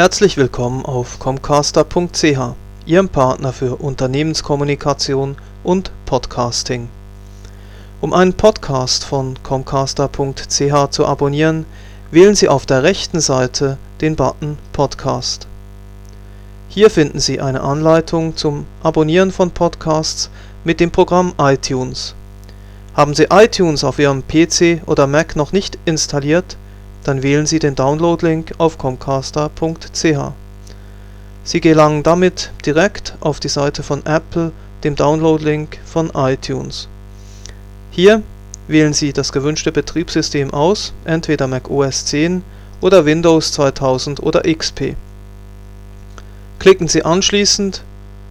Herzlich willkommen auf comcaster.ch, Ihrem Partner für Unternehmenskommunikation und Podcasting. Um einen Podcast von comcaster.ch zu abonnieren, wählen Sie auf der rechten Seite den Button Podcast. Hier finden Sie eine Anleitung zum Abonnieren von Podcasts mit dem Programm iTunes. Haben Sie iTunes auf Ihrem PC oder Mac noch nicht installiert, dann wählen Sie den Download-Link auf comcaster.ch. Sie gelangen damit direkt auf die Seite von Apple, dem Download-Link von iTunes. Hier wählen Sie das gewünschte Betriebssystem aus, entweder Mac OS 10 oder Windows 2000 oder XP. Klicken Sie anschließend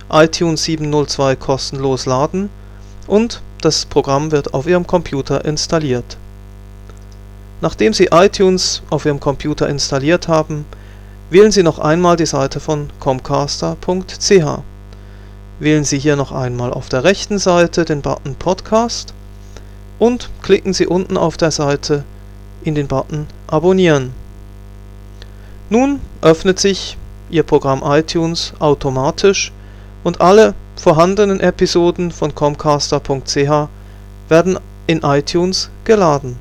iTunes 702 kostenlos laden und das Programm wird auf Ihrem Computer installiert Nachdem Sie iTunes auf Ihrem Computer installiert haben, wählen Sie noch einmal die Seite von comcaster.ch. Wählen Sie hier noch einmal auf der rechten Seite den Button Podcast und klicken Sie unten auf der Seite in den Button Abonnieren. Nun öffnet sich Ihr Programm iTunes automatisch und alle vorhandenen Episoden von comcaster.ch werden in iTunes geladen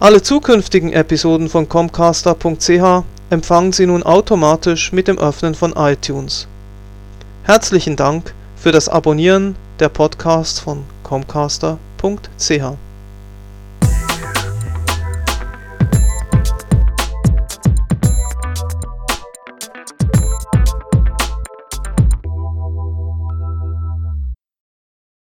alle zukünftigen Episoden von comcaster.ch empfangen Sie nun automatisch mit dem Öffnen von iTunes. Herzlichen Dank für das Abonnieren der Podcasts von comcaster.ch